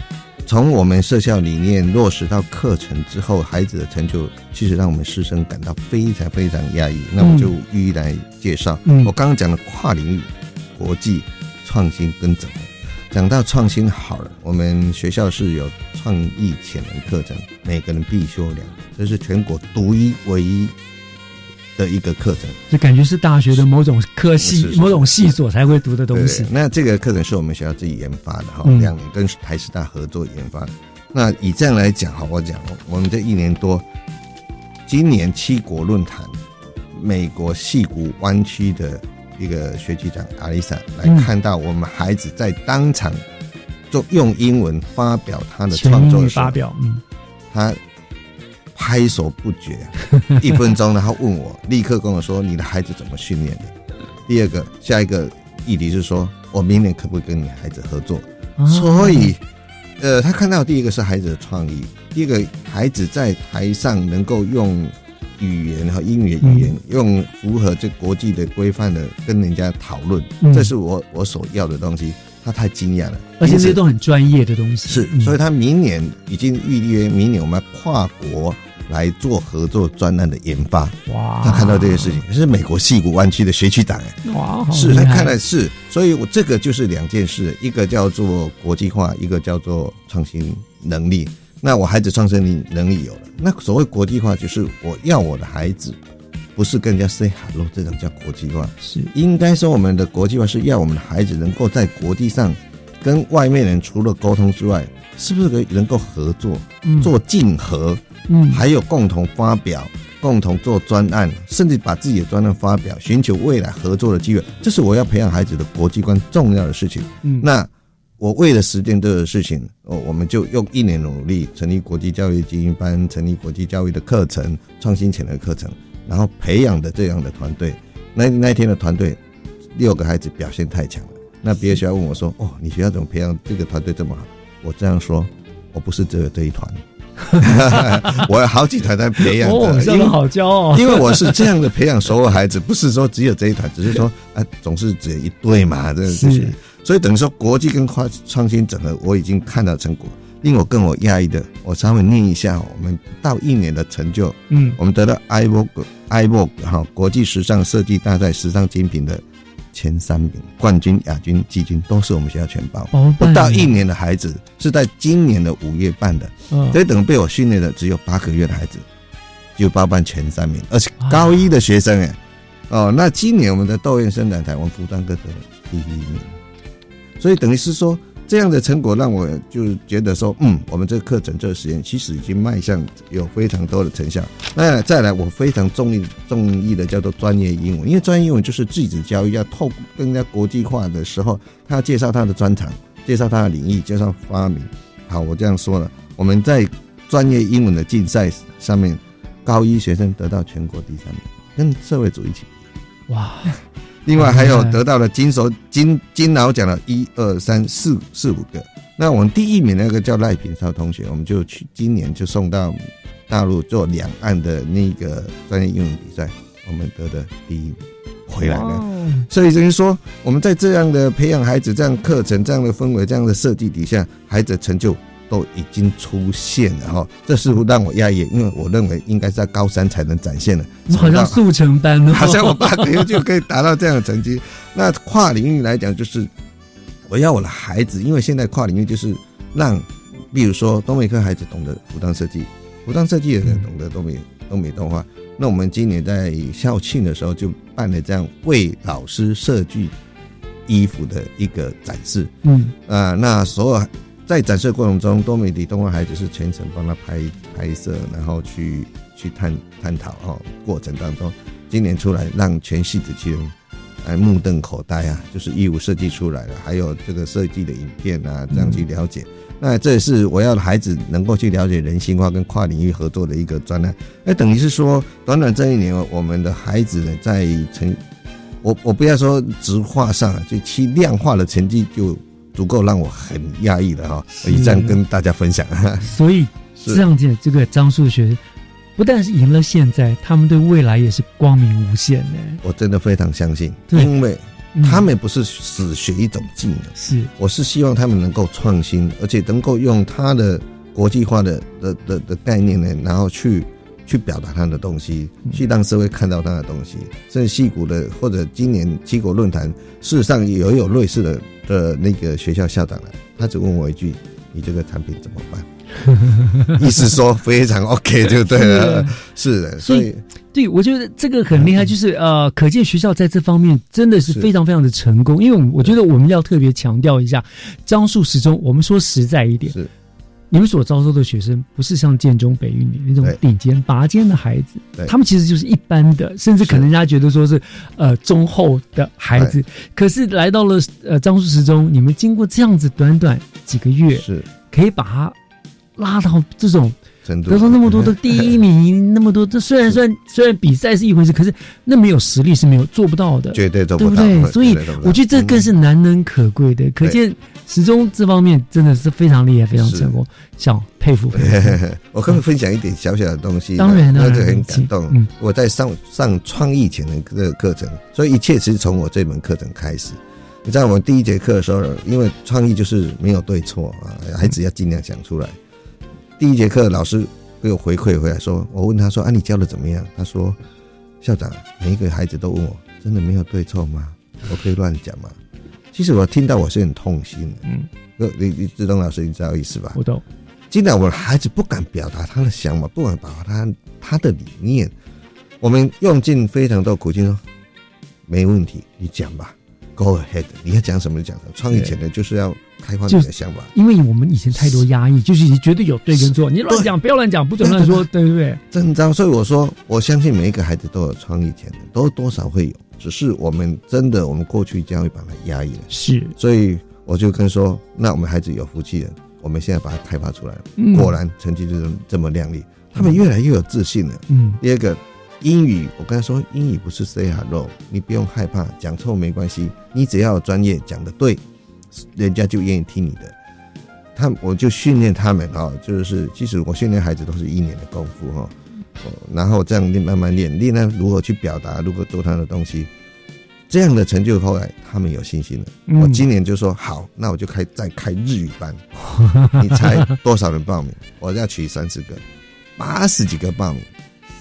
从我们设校理念落实到课程之后，孩子的成就其实让我们师生感到非常非常压抑。那我就一一来介绍。嗯我刚刚讲的跨领域、国际创新跟整合。讲到创新好了，我们学校是有创意潜能课程，每个人必修两门，这是全国独一唯一的一个课程。就感觉是大学的某种科系、某种系所才会读的东西。那这个课程是我们学校自己研发的哈，嗯两年跟台师大合作研发的。那以这样来讲哈，我讲哦我们这一年多，今年七国论坛，美国戏谷湾区的一个学局长阿丽莎来嗯看到我们孩子在当场做用英文发表他的创作的发表，嗯，他拍手不绝，[laughs] 一分钟，然后问我，立刻跟我说你的孩子怎么训练的。第二个，下一个议题是说，我明年可不可以跟你孩子合作？哦所以，呃，他看到第一个是孩子的创意，第二个孩子在台上能够用语言和英语的语言，用符合这国际的规范的跟人家讨论，嗯这是我我所要的东西。他太惊讶了，而且这些都很专业的东西。是，嗯所以他明年已经预约，明年我们要跨国来做合作专案的研发。哇他看到这些事情，是美国西谷湾区的学区长哎，哇，是他看来是，所以我这个就是两件事，一个叫做国际化，一个叫做创新能力。那我孩子创新力能力有了，那所谓国际化就是我要我的孩子。不是跟人家 say hello，这种叫国际化。是应该说我们的国际化是要我们的孩子能够在国际上跟外面人除了沟通之外，是不是可以能够合作，嗯做竞合，嗯还有共同发表、共同做专案，甚至把自己的专案发表，寻求未来合作的机会，这是我要培养孩子的国际观重要的事情。嗯那我为了实践这个事情，哦，我们就用一年努力成立国际教育精英班，成立国际教育的课程、创新潜能课程，然后培养的这样的团队。那那天的团队六个孩子表现太强了，那别的学校问我说：“哦，你学校怎么培养这个团队这么好？”我这样说，我不是只有这一团，[laughs] 我有好几台在培养的，因为好骄傲，[laughs] 因为我是这样的培养所有孩子，不是说只有这一台，只是说 [laughs] 啊，总是只有一对嘛，这是，所以等于说国际跟创创新整合，我已经看到成果。令我更我压抑的，我稍微念一下我们到一年的成就，嗯，我们得到 iVogue iVogue 哈国际时尚设计大赛时尚精品的。前三名，冠军、亚军、季军都是我们学校全包。不到一年的孩子是在今年的五月办的，所以等被我训练的只有八个月的孩子就包办前三名，而且高一的学生哎，哦，那今年我们的窦燕生来台湾服装哥得了第一名，所以等于是说。这样的成果让我就觉得说，嗯，我们这个课程这个实验其实已经迈向有非常多的成效。那再来，我非常中意中意的叫做专业英文，因为专业英文就是自子教育，要透更加国际化的时候，他要介绍他的专长，介绍他的领域，介绍发明。好，我这样说了，我们在专业英文的竞赛上面，高一学生得到全国第三名，跟社会主义起比，哇！[laughs] 另外还有得到了金手金金老奖的一二三四四五个，那我们第一名那个叫赖品超同学，我们就去今年就送到大陆做两岸的那个专业英文比赛，我们得的第一名回来了。所以等于说，我们在这样的培养孩子、这样课程、这样的氛围、这样的设计底下，孩子成就。都已经出现了哈，这似乎让我压抑，因为我认为应该在高三才能展现的。好像速成班 [laughs] 好像我八个月就可以达到这样的成绩。那跨领域来讲，就是我要我的孩子，因为现在跨领域就是让，比如说东北科孩子懂得服装设计，服装设计的人懂得东北东北动画。那我们今年在校庆的时候就办了这样为老师设计衣服的一个展示。嗯啊，那所有。在展示过程中，多媒体动画孩子是全程帮他拍拍摄，然后去去探探讨哈。过程当中，今年出来让全系子区人来目瞪口呆啊！就是义务设计出来了，还有这个设计的影片啊，这样去了解。那这也是我要孩子能够去了解人性化跟跨领域合作的一个专栏。那等于是说，短短这一年，我们的孩子呢，在成我我不要说直化上，就其量化的成绩就。足够让我很压抑的哈，以这样跟大家分享。[laughs] 所以这样子，这个张数学不但是赢了现在，他们对未来也是光明无限的。我真的非常相信，因为他们不是只学一种技能，是我是希望他们能够创新，而且能够用他的国际化的的的的概念呢，然后去。去表达他的东西，去让社会看到他的东西。甚至戏谷的，或者今年七国论坛，事实上也有类似的的那个学校校长来，他只问我一句：“你这个产品怎么办？” [laughs] 意思说非常 OK 就对了。是的，所以对我觉得这个很厉害，就是呃，可见学校在这方面真的是非常非常的成功。因为我觉得我们要特别强调一下，张树始终我们说实在一点。是。你们所招收的学生不是像建中、北运里那种顶尖拔尖的孩子，他们其实就是一般的，甚至可能人家觉得说是呃中后的孩子。可是来到了呃樟树十中，你们经过这样子短短几个月，是可以把他拉到这种。得到那么多的第一名，那么多，这 [laughs] 虽然虽然虽然比赛是一回事，可是那没有实力是没有做不到的，绝对做不到，对不对？所以我觉得这更是难能可贵的。可见始终这方面真的是非常厉害，非常成功，想佩服。[laughs] 我可以分享一点小小的东西，当然那就很感动。我在上上创意前的这个课程，所以一切其实从我这门课程开始。你在我们第一节课的时候，因为创意就是没有对错啊，孩子要尽量讲出来。第一节课，老师给我回馈回来说，我问他说：“啊，你教的怎么样？”他说：“校长，每一个孩子都问我，真的没有对错吗？我可以乱讲吗？”其实我听到我是很痛心的。嗯，你你志东老师，你知道意思吧？我懂。既然我的孩子不敢表达他的想法，不敢表达他他的理念，我们用尽非常多苦心说，没问题，你讲吧。Go ahead，你要讲什么就讲什么。创意前的就是要开放你的想法，因为我们以前太多压抑，就是你觉得有对跟错，你乱讲不要乱讲，不准乱说，对不对？正常，所以我说，我相信每一个孩子都有创意潜能，都多少会有，只是我们真的，我们过去将会把它压抑了。是，所以我就跟说，那我们孩子有福气了，我们现在把它开发出来了，果然成绩就是这么亮丽，他们越来越有自信了。嗯，第二个。英语，我跟他说，英语不是 say hello，你不用害怕，讲错没关系，你只要专业讲的对，人家就愿意听你的。他我就训练他们啊，就是其实我训练孩子都是一年的功夫哈，然后这样练慢慢练，练呢如何去表达，如何做他的东西，这样的成就后来他们有信心了。我今年就说好，那我就开再开日语班，[laughs] 你猜多少人报名？我要取三十个，八十几个报名。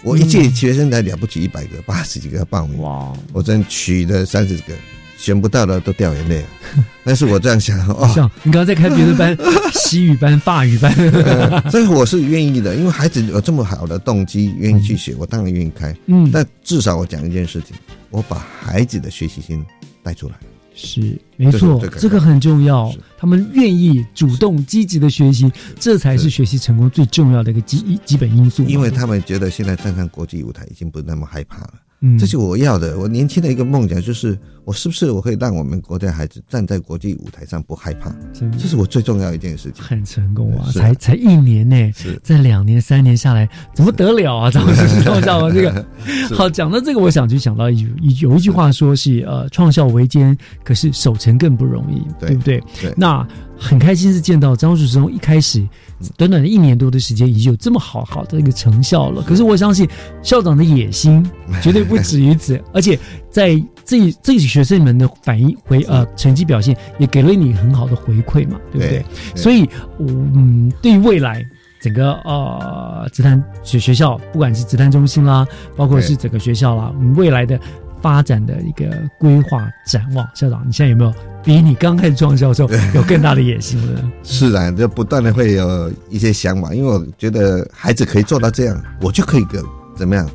我一届学生才了不起一百个，八十几个报名。哇！我真取了三十个。选不到的都掉眼泪，[laughs] 但是我这样想哦，你刚刚在开别的班，[laughs] 西语班、法语班，[laughs] 所以我是愿意的，因为孩子有这么好的动机，愿意去学，我当然愿意开。嗯，但至少我讲一件事情，我把孩子的学习心带出来，是没错，这个很重要。他们愿意主动积极的学习，这才是学习成功最重要的一个基基本因素。因为他们觉得现在站上国际舞台已经不那么害怕了。嗯，这是我要的。我年轻的一个梦想就是，我是不是我可以让我们国家孩子站在国际舞台上不害怕？这是我最重要一件事情。很成功啊！才才一年呢，在两年三年下来，怎么得了啊？张老师，知道吗？这个 [laughs] 好讲到这个，我想就想到一有一句话说是呃，创校维艰，可是守成更不容易，对不对？那很开心是见到张树忠一开始。短短的一年多的时间，已经有这么好好的一个成效了。可是我相信校长的野心绝对不止于此，[laughs] 而且在这这些学生们的反应回呃成绩表现，也给了你很好的回馈嘛，对不对？所以，嗯，对于未来整个呃职坛学学校，不管是职坛中心啦，包括是整个学校啦，我们未来的。发展的一个规划展望，校长，你现在有没有比你刚开始创校时候有更大的野心呢？是啊，就不断的会有一些想法，因为我觉得孩子可以做到这样，我就可以给怎么样，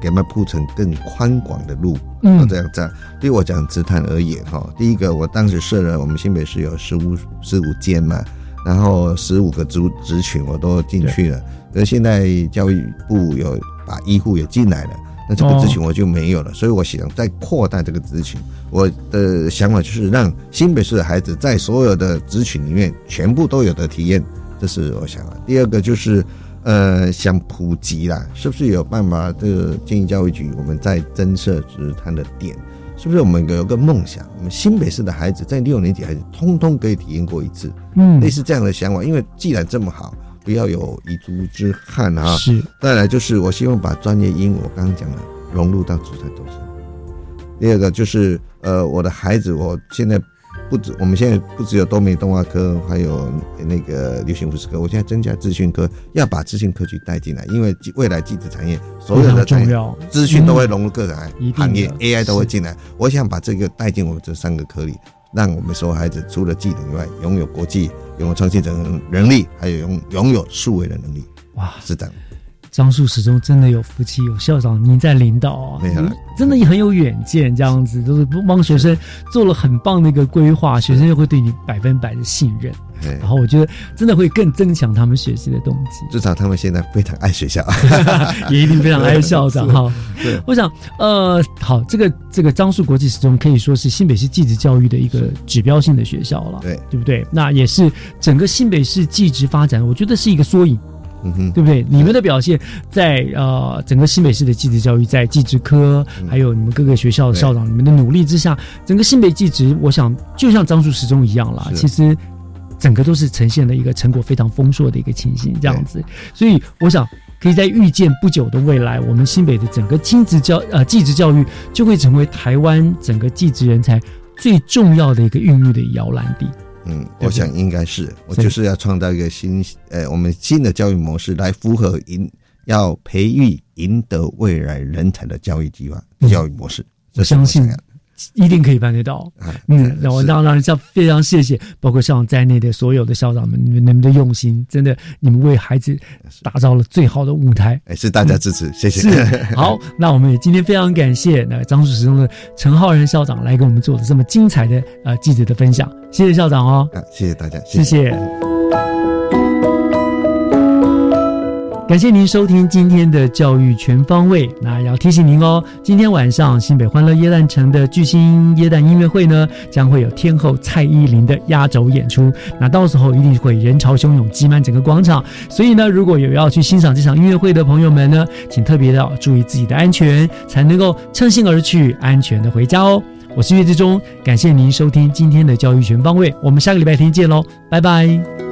给他们铺成更宽广的路。嗯，这样这样，对我讲职坛而言，哈，第一个，我当时设了我们新北市有十五十五间嘛，然后十五个职职群我都进去了，而现在教育部有把医护也进来了。那这个咨询我就没有了，所以我想再扩大这个咨询。我的想法就是让新北市的孩子在所有的咨询里面全部都有的体验，这是我想的。第二个就是，呃，想普及啦，是不是有办法？这个建议教育局我们在增设职谈的点，是不是我们有个梦想？我们新北市的孩子在六年级孩子通通可以体验过一次，嗯，类似这样的想法。因为既然这么好。不要有遗珠之憾啊！是，再来就是我希望把专业英我刚刚讲的融入到职场中心。第二个就是呃，我的孩子，我现在不止，我们现在不只有多美动画科，还有那个流行服饰科，我现在增加资讯科，要把资讯科去带进来，因为未来技术产业所有的重要资讯都会融入各个行业，AI 都会进来，我想把这个带进我们这三个科里。让我们所有孩子除了技能以外，拥有国际、拥有创新能能力，还有拥拥有数位的能力。哇，是的。张树始终真的有福气，有校长您在领导啊，真的也很有远见，这样子都是帮学生做了很棒的一个规划，学生又会对你百分百的信任，然后我觉得真的会更增强他们学习的动机。至少他们现在非常爱学校，[laughs] 也一定非常爱校长哈。对，我想呃，好，这个这个樟树国际始终可以说是新北市技职教育的一个指标性的学校了，对，对不对？那也是整个新北市技职发展，我觉得是一个缩影。嗯哼，对不对？你们的表现在呃整个新北市的技职教育，在技职科，还有你们各个学校的校长，你们的努力之下，整个新北技职，我想就像张树始终一样啦，其实整个都是呈现了一个成果非常丰硕的一个情形，这样子。所以我想，可以在预见不久的未来，我们新北的整个亲职教呃技职教育就会成为台湾整个技职人才最重要的一个孕育的摇篮地。嗯，我想应该是，我就是要创造一个新，呃，我们新的教育模式来符合赢，要培育赢得未来人才的教育计划、教育模式。我相信。一定可以办得到，嗯，那我当然要非常谢谢，包括校长在内的所有的校长们，你们的用心，真的，你们为孩子打造了最好的舞台，哎，是大家支持，谢谢。是 [laughs] 好，那我们也今天非常感谢那张树始中的陈浩然校长来给我们做的这么精彩的呃记者的分享，谢谢校长哦，啊，谢谢大家，谢谢。感谢您收听今天的教育全方位。那要提醒您哦，今天晚上新北欢乐耶诞城的巨星耶诞音乐会呢，将会有天后蔡依林的压轴演出。那到时候一定会人潮汹涌，挤满整个广场。所以呢，如果有要去欣赏这场音乐会的朋友们呢，请特别的注意自己的安全，才能够乘兴而去，安全的回家哦。我是岳志忠，感谢您收听今天的教育全方位。我们下个礼拜天见喽，拜拜。